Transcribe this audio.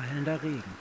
fallender Regen.